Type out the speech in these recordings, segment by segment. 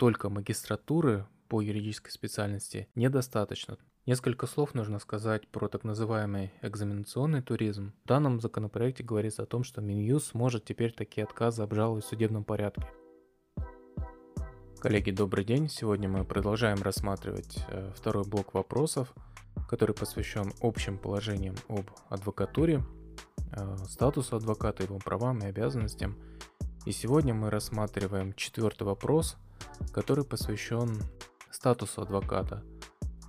только магистратуры по юридической специальности недостаточно. Несколько слов нужно сказать про так называемый экзаменационный туризм. В данном законопроекте говорится о том, что Минюс может теперь такие отказы обжаловать в судебном порядке. Коллеги, добрый день. Сегодня мы продолжаем рассматривать э, второй блок вопросов, который посвящен общим положениям об адвокатуре, э, статусу адвоката, его правам и обязанностям. И сегодня мы рассматриваем четвертый вопрос, который посвящен статусу адвоката –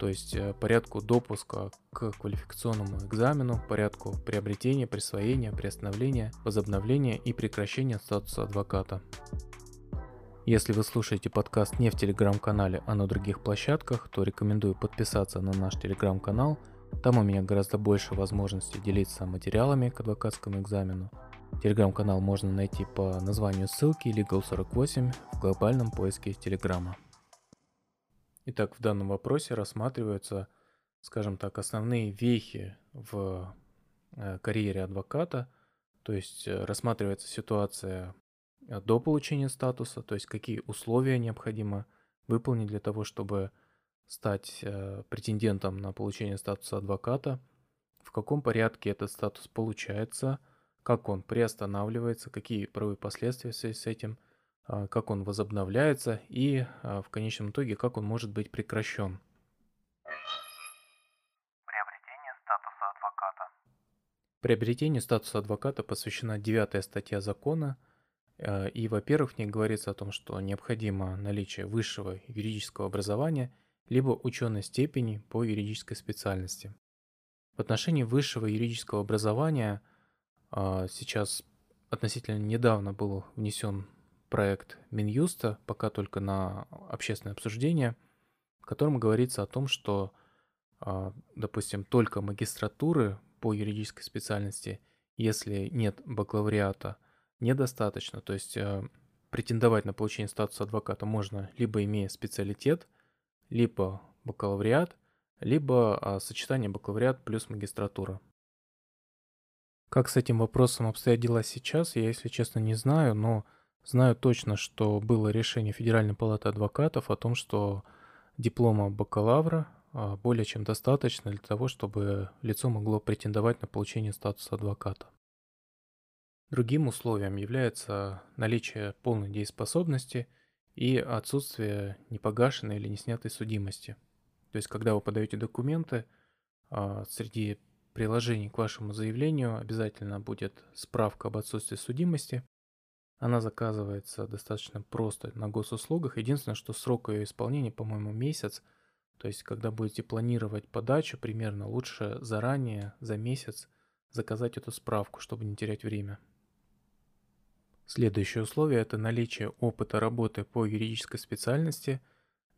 то есть э, порядку допуска к квалификационному экзамену, порядку приобретения, присвоения, приостановления, возобновления и прекращения статуса адвоката. Если вы слушаете подкаст не в телеграм-канале, а на других площадках, то рекомендую подписаться на наш телеграм-канал. Там у меня гораздо больше возможностей делиться материалами к адвокатскому экзамену. Телеграм-канал можно найти по названию ссылки legal48 в глобальном поиске телеграма. Итак, в данном вопросе рассматриваются, скажем так, основные вехи в э, карьере адвоката, то есть э, рассматривается ситуация э, до получения статуса, то есть какие условия необходимо выполнить для того, чтобы стать претендентом на получение статуса адвоката, в каком порядке этот статус получается, как он приостанавливается, какие правовые последствия в связи с этим – а, как он возобновляется и а, в конечном итоге как он может быть прекращен. Приобретение статуса адвоката. Приобретению статуса адвоката посвящена девятая статья закона, а, и, во-первых, в ней говорится о том, что необходимо наличие высшего юридического образования либо ученой степени по юридической специальности. В отношении высшего юридического образования сейчас относительно недавно был внесен проект Минюста, пока только на общественное обсуждение, в котором говорится о том, что, а, допустим, только магистратуры по юридической специальности, если нет бакалавриата, недостаточно. То есть а, претендовать на получение статуса адвоката можно либо имея специалитет, либо бакалавриат, либо а, сочетание бакалавриат плюс магистратура. Как с этим вопросом обстоят дела сейчас, я, если честно, не знаю, но Знаю точно, что было решение Федеральной палаты адвокатов о том, что диплома бакалавра а, более чем достаточно для того, чтобы лицо могло претендовать на получение статуса адвоката. Другим условием является наличие полной дееспособности и отсутствие непогашенной или неснятой судимости. То есть, когда вы подаете документы, а, среди приложений к вашему заявлению обязательно будет справка об отсутствии судимости она заказывается достаточно просто на госуслугах. Единственное, что срок ее исполнения, по-моему, месяц. То есть, когда будете планировать подачу, примерно лучше заранее, за месяц, заказать эту справку, чтобы не терять время. Следующее условие – это наличие опыта работы по юридической специальности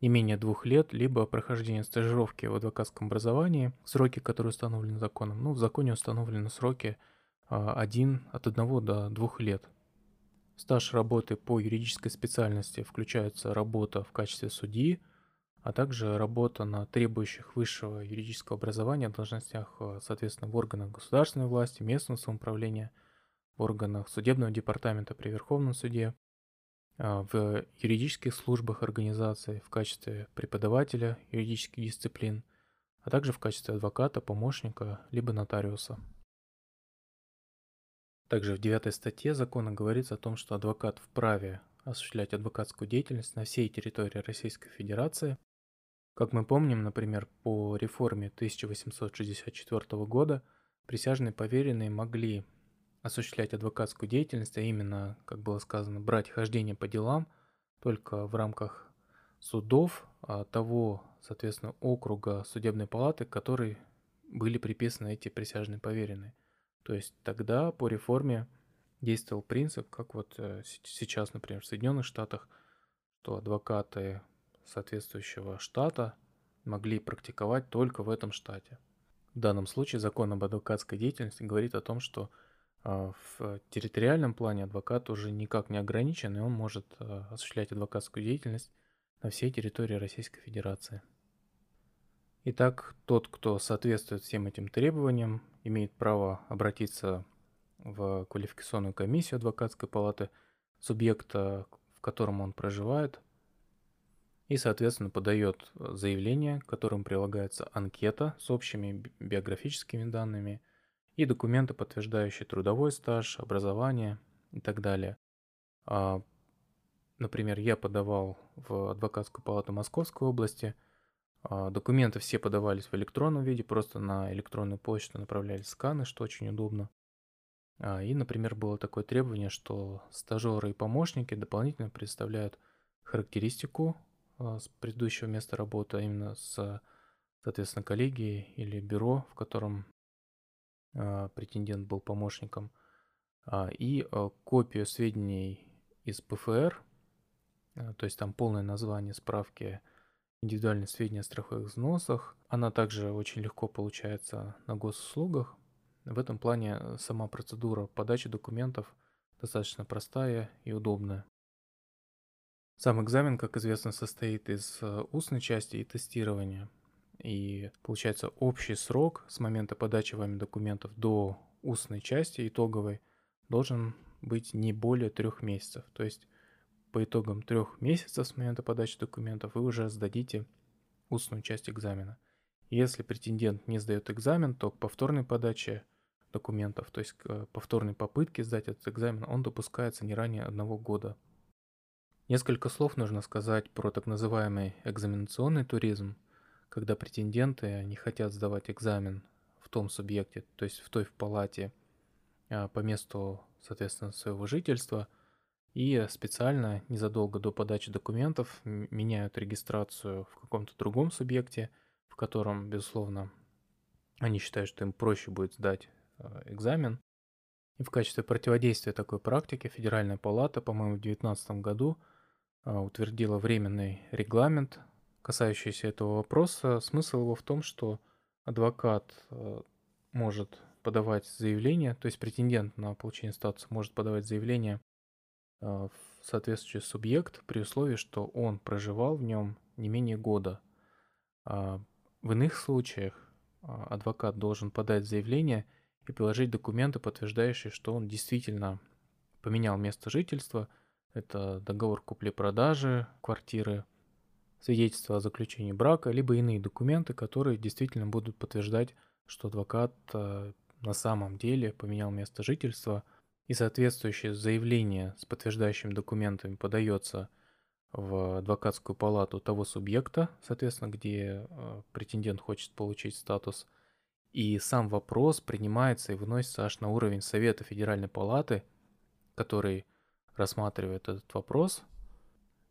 не менее двух лет, либо прохождение стажировки в адвокатском образовании, сроки, которые установлены законом. Ну, в законе установлены сроки а, один, от одного до двух лет – стаж работы по юридической специальности включается работа в качестве судьи, а также работа на требующих высшего юридического образования должностях, э, соответственно, в органах государственной власти, местного самоуправления, в органах судебного департамента при Верховном суде, в юридических службах организации в качестве преподавателя юридических дисциплин, а также в качестве адвоката, помощника, либо нотариуса. Также в 9 статье закона говорится о том, что адвокат вправе осуществлять адвокатскую деятельность на всей территории Российской Федерации. Как мы помним, например, по реформе 1864 года присяжные поверенные могли осуществлять адвокатскую деятельность, а именно, как было сказано, брать хождение по делам только в рамках судов а того, соответственно, округа судебной палаты, которой были приписаны эти присяжные поверенные. То есть тогда по реформе действовал принцип, как вот э, сейчас, например, в Соединенных Штатах, что адвокаты соответствующего штата могли практиковать только в этом штате. В данном случае закон об адвокатской деятельности говорит о том, что в территориальном плане адвокат уже никак не ограничен, и он может э, осуществлять адвокатскую деятельность на всей территории Российской Федерации. Итак, тот, кто соответствует всем этим требованиям, имеет право обратиться в квалификационную комиссию адвокатской палаты субъекта, в котором он проживает, и, соответственно, подает заявление, к которому прилагается анкета с общими биографическими данными и документы, подтверждающие трудовой стаж, образование и так далее. А, например, я подавал в адвокатскую палату Московской области. А, документы все подавались в электронном виде, просто на электронную почту направлялись сканы, что очень удобно. А, и, например, было такое требование, что стажеры и помощники дополнительно представляют характеристику с предыдущего места работы, а именно с, соответственно, коллегией или бюро, в котором претендент был помощником, и копию сведений из ПФР, то есть там полное название справки индивидуальные сведения о страховых взносах. Она также очень легко получается на госуслугах, в этом плане сама процедура подачи документов достаточно простая и удобная. Сам экзамен, как известно, состоит из устной части и тестирования. И получается общий срок с момента подачи вами документов до устной части итоговой должен быть не более трех месяцев. То есть по итогам трех месяцев с момента подачи документов вы уже сдадите устную часть экзамена. Если претендент не сдает экзамен, то к повторной подаче документов, то есть к повторной попытке сдать этот экзамен, он допускается не ранее одного года. Несколько слов нужно сказать про так называемый экзаменационный туризм, когда претенденты не хотят сдавать экзамен в том субъекте, то есть в той в палате а, по месту, соответственно, своего жительства, и специально незадолго до подачи документов меняют регистрацию в каком-то другом субъекте, в котором, безусловно, они считают, что им проще будет сдать Э, экзамен. И в качестве противодействия такой практике Федеральная палата, по-моему, в 2019 году э, утвердила временный регламент, касающийся этого вопроса. Смысл его в том, что адвокат э, может подавать заявление, то есть претендент на получение статуса может подавать заявление в соответствующий субъект при условии, что он проживал в нем не менее года. А в иных случаях адвокат должен подать заявление – и приложить документы, подтверждающие, что он действительно поменял место жительства. Это договор купли-продажи квартиры, свидетельство о заключении брака, либо иные документы, которые действительно будут подтверждать, что адвокат э, на самом деле поменял место жительства, и соответствующее заявление с подтверждающими документами подается в адвокатскую палату того субъекта, соответственно, где э, претендент хочет получить статус – и сам вопрос принимается и выносится аж на уровень Совета Федеральной Палаты, который рассматривает этот вопрос.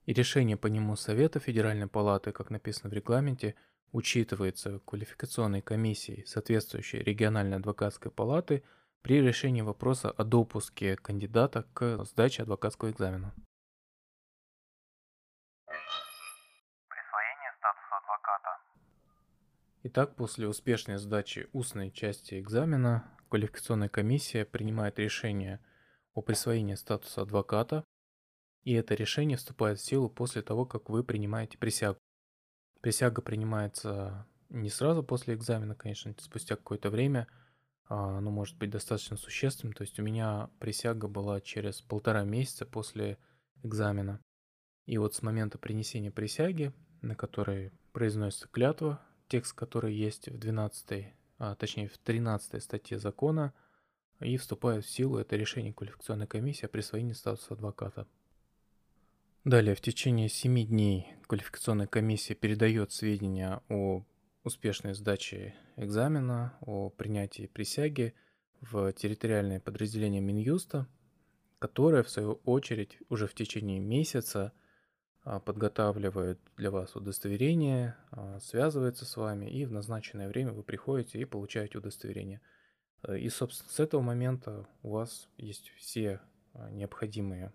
И решение по нему Совета Федеральной Палаты, как написано в регламенте, учитывается квалификационной комиссией соответствующей региональной адвокатской палаты при решении вопроса о допуске кандидата к сдаче адвокатского экзамена. Итак, после успешной сдачи устной части экзамена, квалификационная комиссия принимает решение о присвоении статуса адвоката, и это решение вступает в силу после того, как вы принимаете присягу. Присяга принимается не сразу после экзамена, конечно, спустя какое-то время, а, оно может быть достаточно существенным, то есть у меня присяга была через полтора месяца после экзамена. И вот с момента принесения присяги, на которой произносится клятва, текст, который есть в 12, а, точнее в 13 статье закона, и вступает в силу это решение квалификационной комиссии о присвоении статуса адвоката. Далее, в течение 7 дней квалификационная комиссия передает сведения о успешной сдаче экзамена, о принятии присяги в территориальное подразделение Минюста, которое, в свою очередь, уже в течение месяца а, подготавливает для вас удостоверение, а, связывается с вами, и в назначенное время вы приходите и получаете удостоверение. Э, и, собственно, с этого момента у вас есть все а, необходимые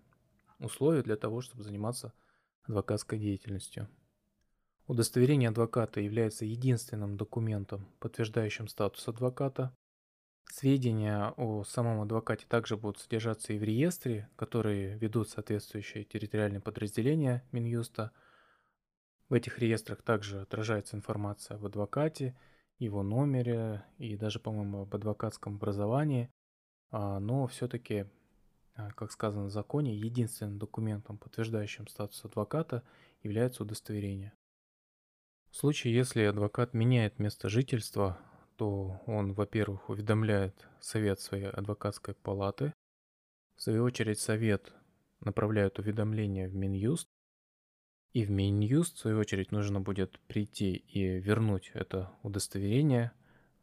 условия для того, чтобы заниматься адвокатской деятельностью. Удостоверение адвоката является единственным документом, подтверждающим статус адвоката, Сведения о самом адвокате также будут содержаться и в реестре, которые ведут соответствующие территориальные подразделения Минюста. В этих реестрах также отражается информация об адвокате, его номере и даже, по-моему, об адвокатском образовании. А, но все-таки как сказано в законе, единственным документом, подтверждающим статус адвоката, является удостоверение. В случае, если адвокат меняет место жительства, то он, во-первых, уведомляет совет своей адвокатской палаты, в свою очередь совет направляет уведомление в Минюст, и в Минюст, в свою очередь, нужно будет прийти и вернуть это удостоверение,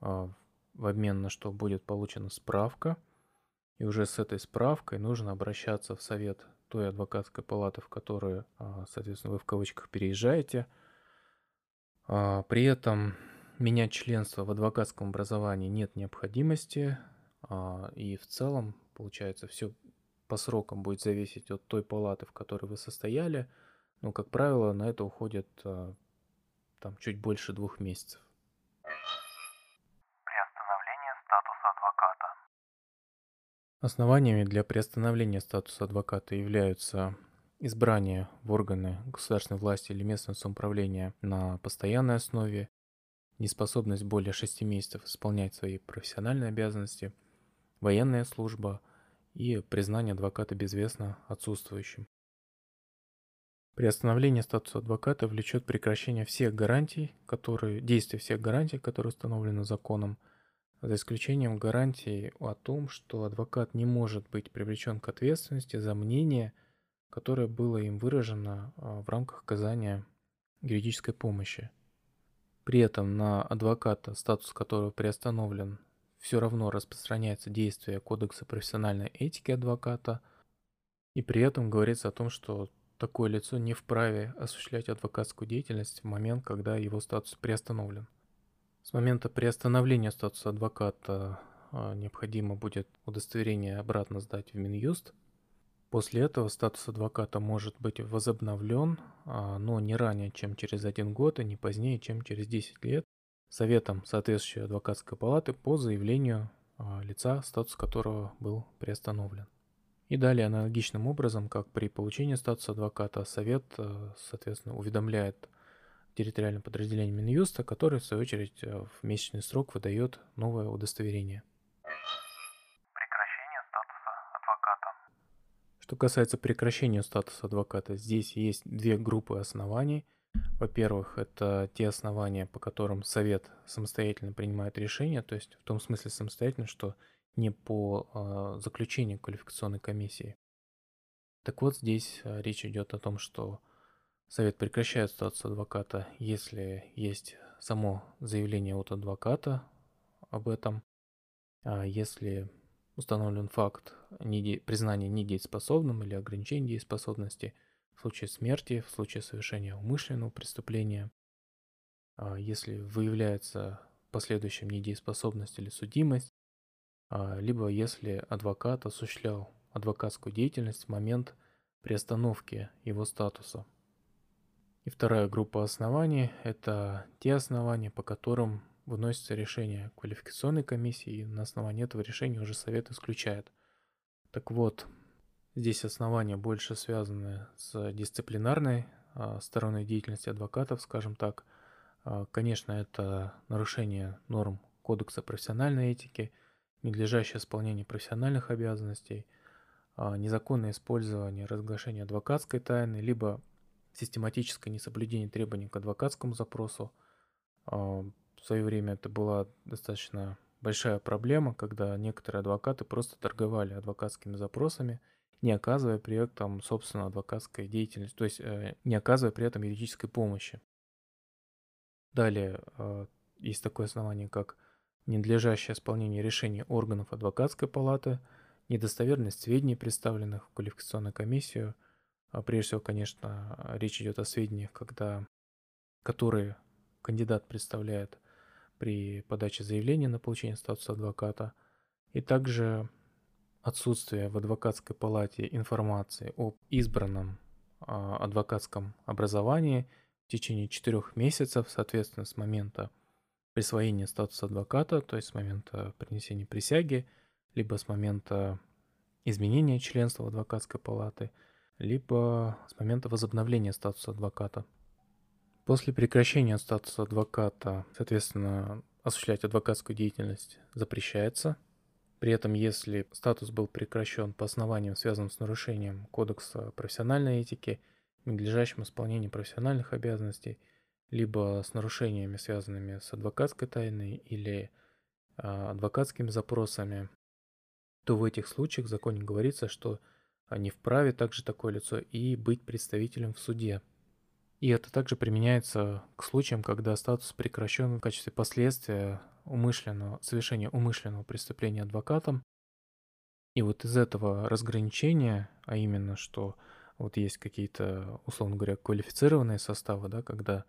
а, в обмен на что будет получена справка. И уже с этой справкой нужно обращаться в совет той адвокатской палаты, в которую, а, соответственно, вы в кавычках переезжаете. А, при этом менять членство в адвокатском образовании нет необходимости. И в целом, получается, все по срокам будет зависеть от той палаты, в которой вы состояли. Но, как правило, на это уходит там чуть больше двух месяцев. Основаниями для приостановления статуса адвоката являются избрание в органы государственной власти или местного самоуправления на постоянной основе, неспособность более 6 месяцев исполнять свои профессиональные обязанности, военная служба и признание адвоката безвестно отсутствующим. Приостановление статуса адвоката влечет прекращение всех гарантий, которые, действия всех гарантий, которые установлены законом – за исключением гарантии о том, что адвокат не может быть привлечен к ответственности за мнение, которое было им выражено а, в рамках оказания юридической помощи. При этом на адвоката, статус которого приостановлен, все равно распространяется действие Кодекса профессиональной этики адвоката, и при этом говорится о том, что такое лицо не вправе осуществлять адвокатскую деятельность в момент, когда его статус приостановлен. С момента приостановления статуса адвоката а, необходимо будет удостоверение обратно сдать в Минюст. После этого статус адвоката может быть возобновлен, а, но не ранее, чем через один год и не позднее, чем через 10 лет, советом соответствующей адвокатской палаты по заявлению а, лица, статус которого был приостановлен. И далее аналогичным образом, как при получении статуса адвоката, совет, соответственно, уведомляет территориальным подразделением Минюста, который, в свою очередь, э, в месячный срок выдает новое удостоверение. Прекращение статуса адвоката. Что касается прекращения статуса адвоката, здесь есть две группы оснований. Во-первых, это те основания, по которым совет самостоятельно принимает решение, то есть в том смысле самостоятельно, что не по э, заключению квалификационной комиссии. Так вот, здесь э, речь идет о том, что Совет прекращает статус адвоката, если есть само заявление от адвоката об этом, а если установлен факт неде... признания недееспособным или ограничения дееспособности в случае смерти, в случае совершения умышленного преступления, а если выявляется последующим недееспособность или судимость, а, либо если адвокат осуществлял адвокатскую деятельность в момент приостановки его статуса – и вторая группа оснований – это те основания, по которым выносится решение квалификационной комиссии, и на основании этого решения уже совет исключает. Так вот, здесь основания больше связаны с дисциплинарной а, стороной деятельности адвокатов, скажем так. А, конечно, это нарушение норм Кодекса профессиональной этики, ненадлежащее исполнение профессиональных обязанностей, а, незаконное использование разглашения адвокатской тайны, либо систематическое несоблюдение требований к адвокатскому запросу. А, в свое время это была достаточно большая проблема, когда некоторые адвокаты просто торговали адвокатскими запросами, не оказывая при этом, собственно, адвокатской деятельности, то есть э, не оказывая при этом юридической помощи. Далее э, есть такое основание, как ненадлежащее исполнение решений органов адвокатской палаты, недостоверность сведений, представленных в квалификационную комиссию, а прежде всего, конечно, речь идет о сведениях, когда, которые кандидат представляет при подаче заявления на получение статуса адвоката, и также отсутствие в адвокатской палате информации об избранном а, адвокатском образовании в течение четырех месяцев, соответственно, с момента присвоения статуса адвоката, то есть с момента принесения присяги, либо с момента изменения членства адвокатской палаты – либо с момента возобновления статуса адвоката. После прекращения статуса адвоката, соответственно, осуществлять адвокатскую деятельность запрещается. При этом, если статус был прекращен по основаниям, связанным с нарушением Кодекса профессиональной этики, ненадлежащим исполнением профессиональных обязанностей, либо с нарушениями, связанными с адвокатской тайной или а, адвокатскими запросами, то в этих случаях в законе говорится, что не вправе также такое лицо и быть представителем в суде. И это также применяется к случаям, когда статус прекращен в качестве последствия умышленного, совершения умышленного преступления адвокатом. И вот из этого разграничения, а именно, что вот есть какие-то, условно говоря, квалифицированные составы, да, когда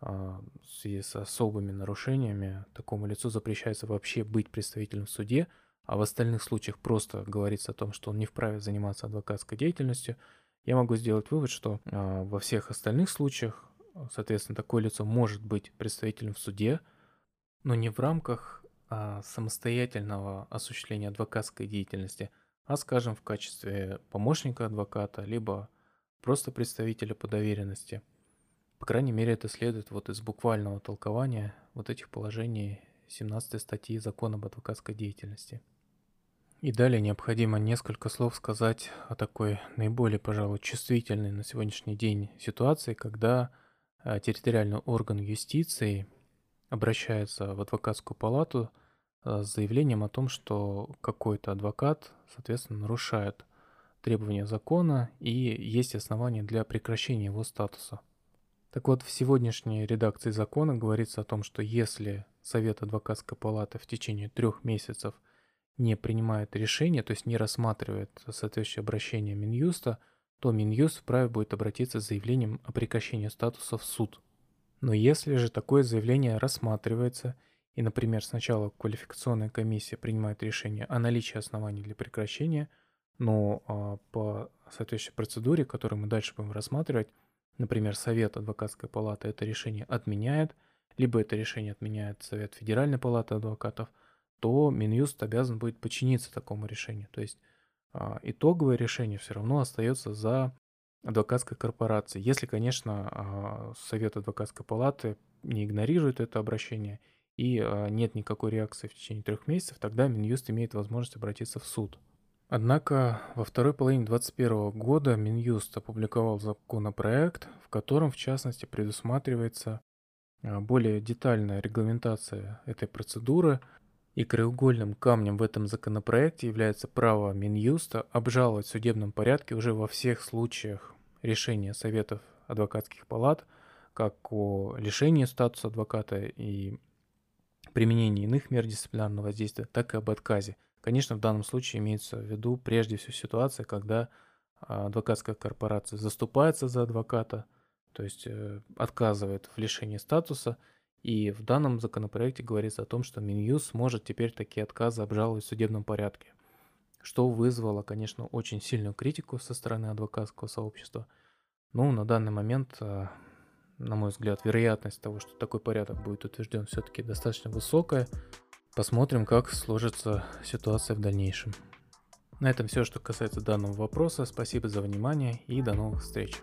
а, в связи с особыми нарушениями такому лицу запрещается вообще быть представителем в суде, а в остальных случаях просто говорится о том, что он не вправе заниматься адвокатской деятельностью, я могу сделать вывод, что э, во всех остальных случаях, соответственно, такое лицо может быть представителем в суде, но не в рамках а, самостоятельного осуществления адвокатской деятельности, а, скажем, в качестве помощника адвоката, либо просто представителя по доверенности. По крайней мере, это следует вот из буквального толкования вот этих положений 17 статьи Закона об адвокатской деятельности. И далее необходимо несколько слов сказать о такой наиболее, пожалуй, чувствительной на сегодняшний день ситуации, когда а, территориальный орган юстиции обращается в адвокатскую палату а, с заявлением о том, что какой-то адвокат, соответственно, нарушает требования закона и есть основания для прекращения его статуса. Так вот, в сегодняшней редакции закона говорится о том, что если Совет адвокатской палаты в течение трех месяцев – не принимает решение, то есть не рассматривает соответствующее обращение Минюста, то Минюст вправе будет обратиться с заявлением о прекращении статуса в суд. Но если же такое заявление рассматривается, и, например, сначала квалификационная комиссия принимает решение о наличии оснований для прекращения, но а, по соответствующей процедуре, которую мы дальше будем рассматривать, например, Совет адвокатской палаты это решение отменяет, либо это решение отменяет Совет Федеральной палаты адвокатов – то Минюст обязан будет подчиниться такому решению. То есть а, итоговое решение все равно остается за адвокатской корпорацией. Если, конечно, а, Совет адвокатской палаты не игнорирует это обращение и а, нет никакой реакции в течение трех месяцев, тогда Минюст имеет возможность обратиться в суд. Однако во второй половине 2021 года Минюст опубликовал законопроект, в котором, в частности, предусматривается более детальная регламентация этой процедуры – и краеугольным камнем в этом законопроекте является право Минюста обжаловать в судебном порядке уже во всех случаях решения Советов адвокатских палат, как о лишении статуса адвоката и применении иных мер дисциплинарного воздействия, так и об отказе. Конечно, в данном случае имеется в виду прежде всего ситуация, когда а, адвокатская корпорация заступается за адвоката, то есть э, отказывает в лишении статуса – и в данном законопроекте говорится о том, что Минюс может теперь такие отказы обжаловать в судебном порядке, что вызвало, конечно, очень сильную критику со стороны адвокатского сообщества. Но на данный момент, э, на мой взгляд, вероятность того, что такой порядок будет утвержден, все-таки достаточно высокая. Посмотрим, как сложится ситуация в дальнейшем. На этом все, что касается данного вопроса. Спасибо за внимание и до новых встреч.